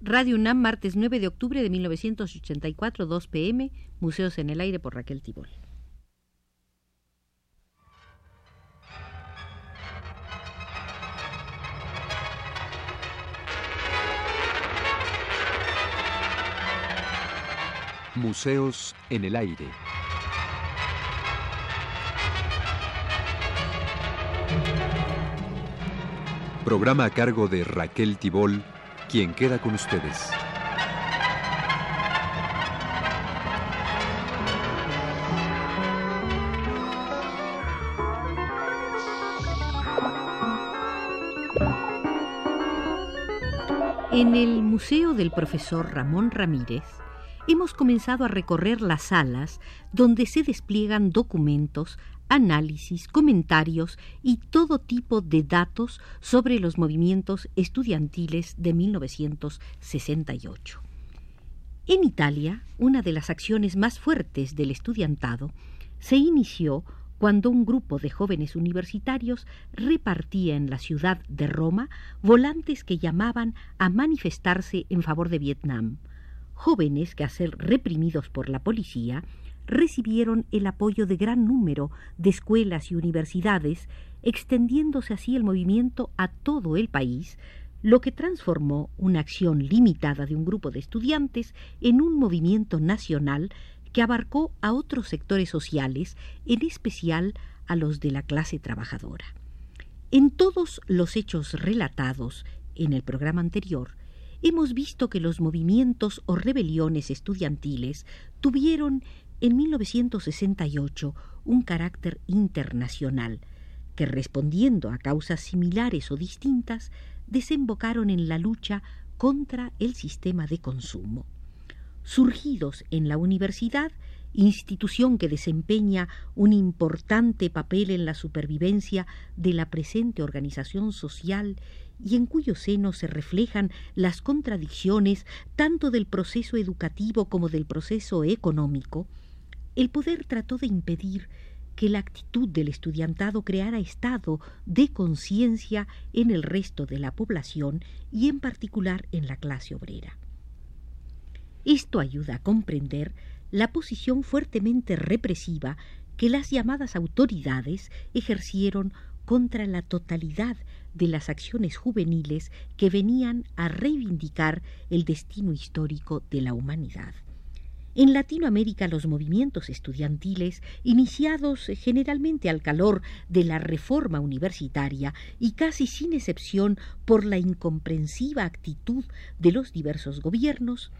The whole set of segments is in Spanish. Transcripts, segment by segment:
Radio UNAM, martes 9 de octubre de 1984, 2 pm, Museos en el Aire por Raquel Tibol. Museos en el Aire. Programa a cargo de Raquel Tibol, quien queda con ustedes. En el Museo del Profesor Ramón Ramírez hemos comenzado a recorrer las salas donde se despliegan documentos, análisis, comentarios y todo tipo de datos sobre los movimientos estudiantiles de 1968. En Italia, una de las acciones más fuertes del estudiantado se inició cuando un grupo de jóvenes universitarios repartía en la ciudad de Roma volantes que llamaban a manifestarse en favor de Vietnam. Jóvenes que, a ser reprimidos por la policía, recibieron el apoyo de gran número de escuelas y universidades, extendiéndose así el movimiento a todo el país, lo que transformó una acción limitada de un grupo de estudiantes en un movimiento nacional que abarcó a otros sectores sociales, en especial a los de la clase trabajadora. En todos los hechos relatados en el programa anterior, hemos visto que los movimientos o rebeliones estudiantiles tuvieron en 1968 un carácter internacional, que respondiendo a causas similares o distintas, desembocaron en la lucha contra el sistema de consumo. Surgidos en la universidad, institución que desempeña un importante papel en la supervivencia de la presente organización social y en cuyo seno se reflejan las contradicciones tanto del proceso educativo como del proceso económico, el poder trató de impedir que la actitud del estudiantado creara estado de conciencia en el resto de la población y en particular en la clase obrera. Esto ayuda a comprender la posición fuertemente represiva que las llamadas autoridades ejercieron contra la totalidad de las acciones juveniles que venían a reivindicar el destino histórico de la humanidad. En Latinoamérica los movimientos estudiantiles, iniciados generalmente al calor de la reforma universitaria y casi sin excepción por la incomprensiva actitud de los diversos gobiernos,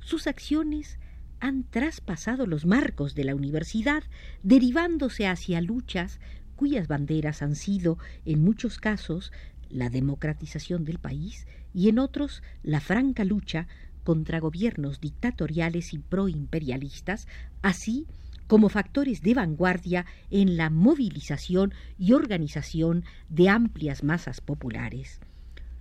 sus acciones han traspasado los marcos de la universidad, derivándose hacia luchas cuyas banderas han sido, en muchos casos, la democratización del país y en otros la franca lucha contra gobiernos dictatoriales y proimperialistas, así como factores de vanguardia en la movilización y organización de amplias masas populares.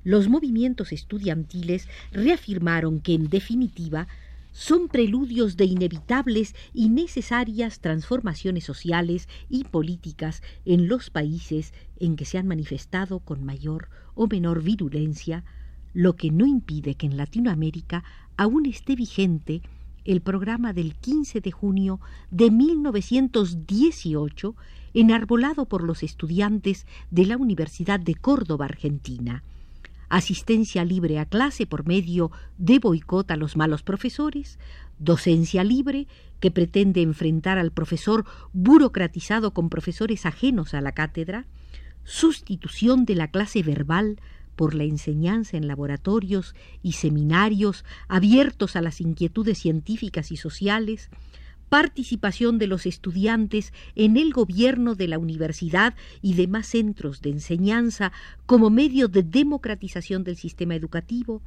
Los movimientos estudiantiles reafirmaron que, en definitiva, son preludios de inevitables y necesarias transformaciones sociales y políticas en los países en que se han manifestado con mayor o menor virulencia, lo que no impide que en Latinoamérica aún esté vigente el programa del 15 de junio de 1918 enarbolado por los estudiantes de la Universidad de Córdoba, Argentina. Asistencia libre a clase por medio de boicot a los malos profesores, docencia libre que pretende enfrentar al profesor burocratizado con profesores ajenos a la cátedra, sustitución de la clase verbal por la enseñanza en laboratorios y seminarios abiertos a las inquietudes científicas y sociales, participación de los estudiantes en el gobierno de la universidad y demás centros de enseñanza como medio de democratización del sistema educativo,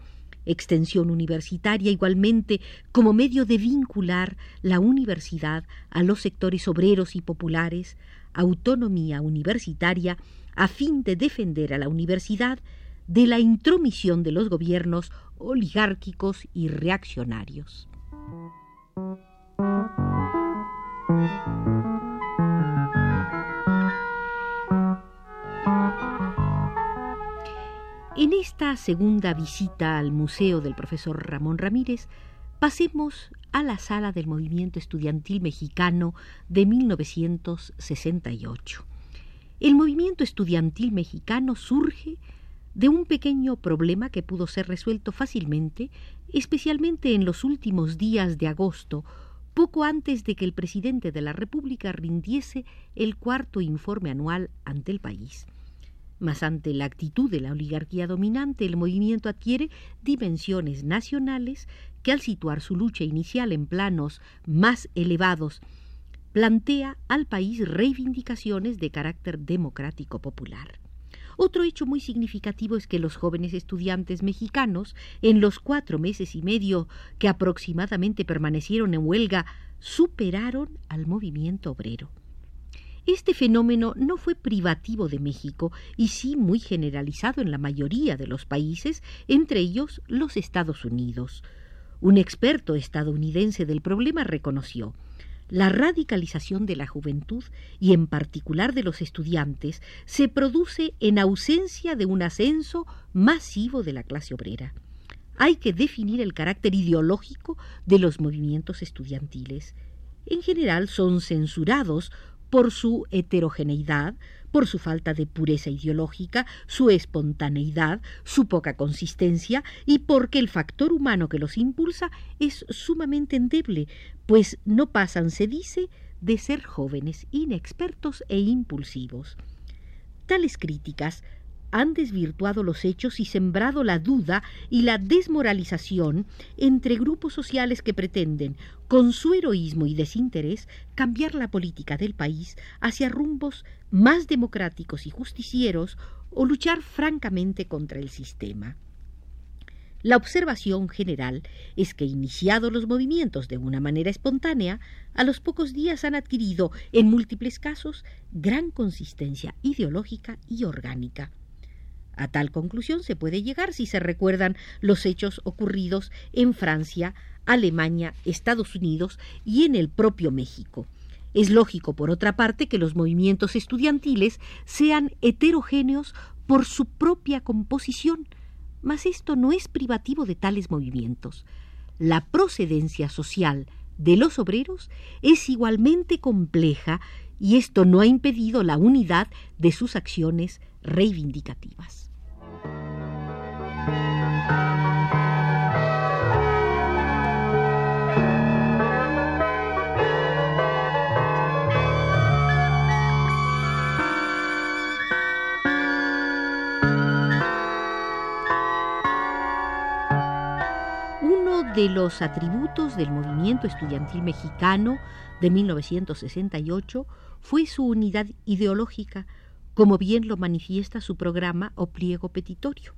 extensión universitaria igualmente como medio de vincular la universidad a los sectores obreros y populares, autonomía universitaria a fin de defender a la universidad de la intromisión de los gobiernos oligárquicos y reaccionarios. En esta segunda visita al Museo del profesor Ramón Ramírez, pasemos a la sala del movimiento estudiantil mexicano de 1968. El movimiento estudiantil mexicano surge de un pequeño problema que pudo ser resuelto fácilmente, especialmente en los últimos días de agosto, poco antes de que el presidente de la República rindiese el cuarto informe anual ante el país. Mas ante la actitud de la oligarquía dominante, el movimiento adquiere dimensiones nacionales que al situar su lucha inicial en planos más elevados, plantea al país reivindicaciones de carácter democrático popular. Otro hecho muy significativo es que los jóvenes estudiantes mexicanos, en los cuatro meses y medio que aproximadamente permanecieron en huelga, superaron al movimiento obrero. Este fenómeno no fue privativo de México y sí muy generalizado en la mayoría de los países, entre ellos los Estados Unidos. Un experto estadounidense del problema reconoció la radicalización de la juventud y en particular de los estudiantes se produce en ausencia de un ascenso masivo de la clase obrera. Hay que definir el carácter ideológico de los movimientos estudiantiles. En general son censurados por su heterogeneidad, por su falta de pureza ideológica, su espontaneidad, su poca consistencia y porque el factor humano que los impulsa es sumamente endeble, pues no pasan, se dice, de ser jóvenes, inexpertos e impulsivos. Tales críticas han desvirtuado los hechos y sembrado la duda y la desmoralización entre grupos sociales que pretenden, con su heroísmo y desinterés, cambiar la política del país hacia rumbos más democráticos y justicieros o luchar francamente contra el sistema. La observación general es que, iniciados los movimientos de una manera espontánea, a los pocos días han adquirido, en múltiples casos, gran consistencia ideológica y orgánica. A tal conclusión se puede llegar si se recuerdan los hechos ocurridos en Francia, Alemania, Estados Unidos y en el propio México. Es lógico, por otra parte, que los movimientos estudiantiles sean heterogéneos por su propia composición, mas esto no es privativo de tales movimientos. La procedencia social de los obreros es igualmente compleja y esto no ha impedido la unidad de sus acciones reivindicativas. De los atributos del movimiento estudiantil mexicano de 1968 fue su unidad ideológica, como bien lo manifiesta su programa o pliego petitorio.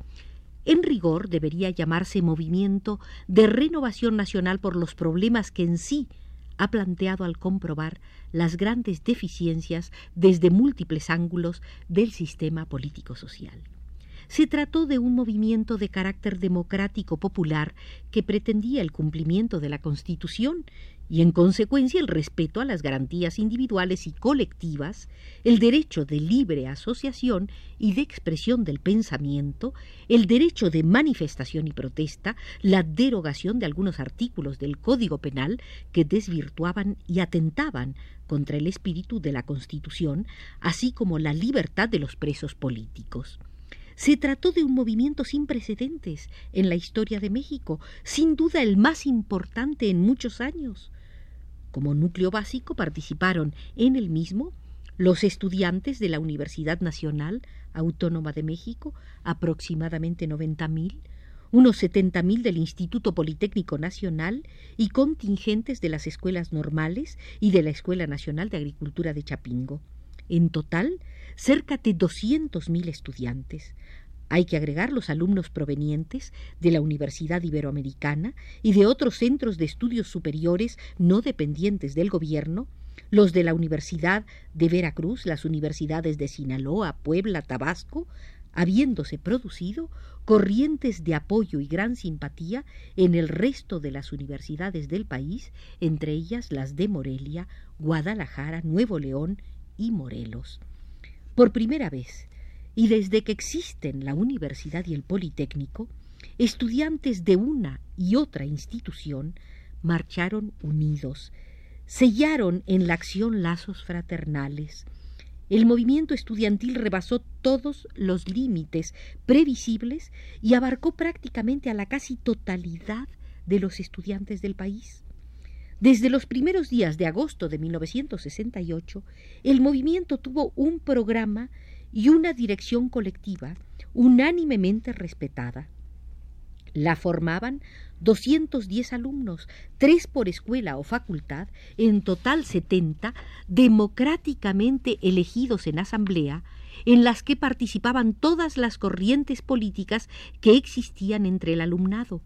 En rigor debería llamarse movimiento de renovación nacional por los problemas que en sí ha planteado al comprobar las grandes deficiencias desde múltiples ángulos del sistema político-social. Se trató de un movimiento de carácter democrático popular que pretendía el cumplimiento de la Constitución y en consecuencia el respeto a las garantías individuales y colectivas, el derecho de libre asociación y de expresión del pensamiento, el derecho de manifestación y protesta, la derogación de algunos artículos del Código Penal que desvirtuaban y atentaban contra el espíritu de la Constitución, así como la libertad de los presos políticos. Se trató de un movimiento sin precedentes en la historia de México, sin duda el más importante en muchos años. Como núcleo básico participaron en el mismo los estudiantes de la Universidad Nacional Autónoma de México, aproximadamente 90.000, unos 70.000 del Instituto Politécnico Nacional y contingentes de las escuelas normales y de la Escuela Nacional de Agricultura de Chapingo. En total, cerca de 200.000 estudiantes, hay que agregar los alumnos provenientes de la Universidad Iberoamericana y de otros centros de estudios superiores no dependientes del gobierno, los de la Universidad de Veracruz, las universidades de Sinaloa, Puebla, Tabasco, habiéndose producido corrientes de apoyo y gran simpatía en el resto de las universidades del país, entre ellas las de Morelia, Guadalajara, Nuevo León y Morelos. Por primera vez, y desde que existen la universidad y el politécnico, estudiantes de una y otra institución marcharon unidos, sellaron en la acción lazos fraternales. El movimiento estudiantil rebasó todos los límites previsibles y abarcó prácticamente a la casi totalidad de los estudiantes del país. Desde los primeros días de agosto de 1968, el movimiento tuvo un programa y una dirección colectiva unánimemente respetada. La formaban 210 alumnos, tres por escuela o facultad, en total 70, democráticamente elegidos en asamblea, en las que participaban todas las corrientes políticas que existían entre el alumnado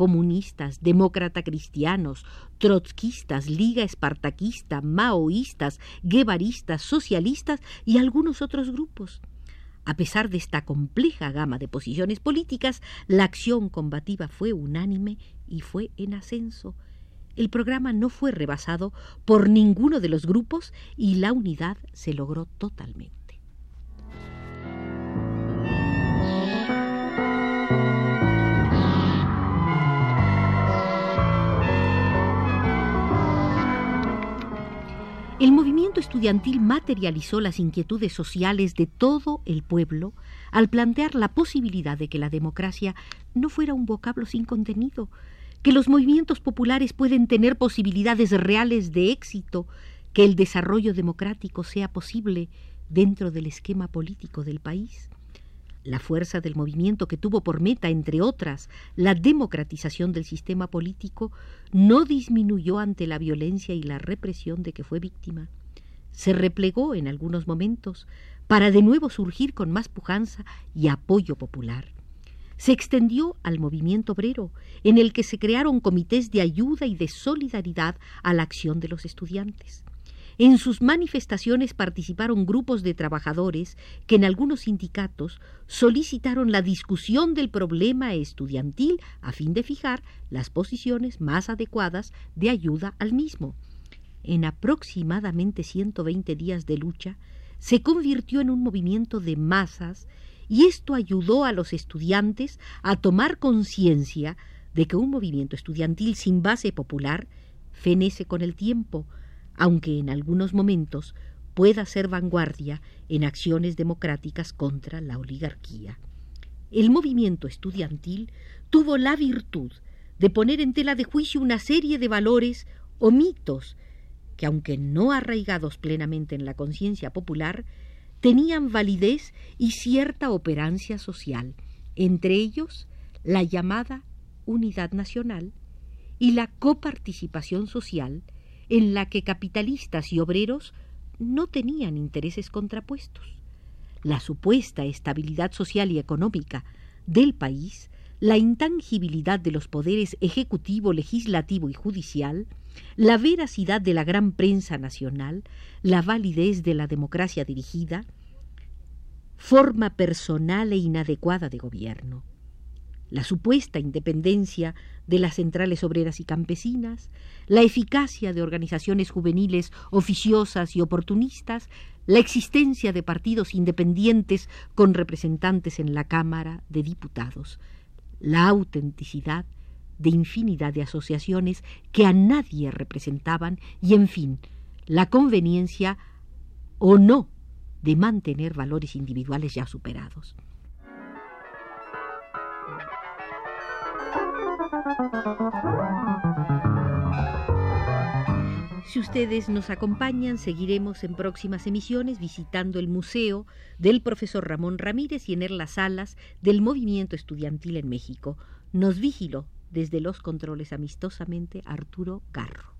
comunistas, demócrata cristianos, trotskistas, liga espartaquista, maoístas, guevaristas, socialistas y algunos otros grupos. A pesar de esta compleja gama de posiciones políticas, la acción combativa fue unánime y fue en ascenso. El programa no fue rebasado por ninguno de los grupos y la unidad se logró totalmente. El movimiento estudiantil materializó las inquietudes sociales de todo el pueblo al plantear la posibilidad de que la democracia no fuera un vocablo sin contenido, que los movimientos populares pueden tener posibilidades reales de éxito, que el desarrollo democrático sea posible dentro del esquema político del país. La fuerza del movimiento que tuvo por meta, entre otras, la democratización del sistema político, no disminuyó ante la violencia y la represión de que fue víctima. Se replegó en algunos momentos para de nuevo surgir con más pujanza y apoyo popular. Se extendió al movimiento obrero, en el que se crearon comités de ayuda y de solidaridad a la acción de los estudiantes. En sus manifestaciones participaron grupos de trabajadores que en algunos sindicatos solicitaron la discusión del problema estudiantil a fin de fijar las posiciones más adecuadas de ayuda al mismo. En aproximadamente 120 días de lucha, se convirtió en un movimiento de masas y esto ayudó a los estudiantes a tomar conciencia de que un movimiento estudiantil sin base popular fenece con el tiempo, aunque en algunos momentos pueda ser vanguardia en acciones democráticas contra la oligarquía. El movimiento estudiantil tuvo la virtud de poner en tela de juicio una serie de valores o mitos que, aunque no arraigados plenamente en la conciencia popular, tenían validez y cierta operancia social, entre ellos la llamada unidad nacional y la coparticipación social, en la que capitalistas y obreros no tenían intereses contrapuestos. La supuesta estabilidad social y económica del país, la intangibilidad de los poderes ejecutivo, legislativo y judicial, la veracidad de la gran prensa nacional, la validez de la democracia dirigida, forma personal e inadecuada de gobierno, la supuesta independencia de las centrales obreras y campesinas, la eficacia de organizaciones juveniles oficiosas y oportunistas, la existencia de partidos independientes con representantes en la Cámara de Diputados, la autenticidad de infinidad de asociaciones que a nadie representaban y, en fin, la conveniencia o no de mantener valores individuales ya superados. Si ustedes nos acompañan, seguiremos en próximas emisiones visitando el museo del profesor Ramón Ramírez y en las salas del movimiento estudiantil en México. Nos vigiló desde los controles amistosamente Arturo Garro.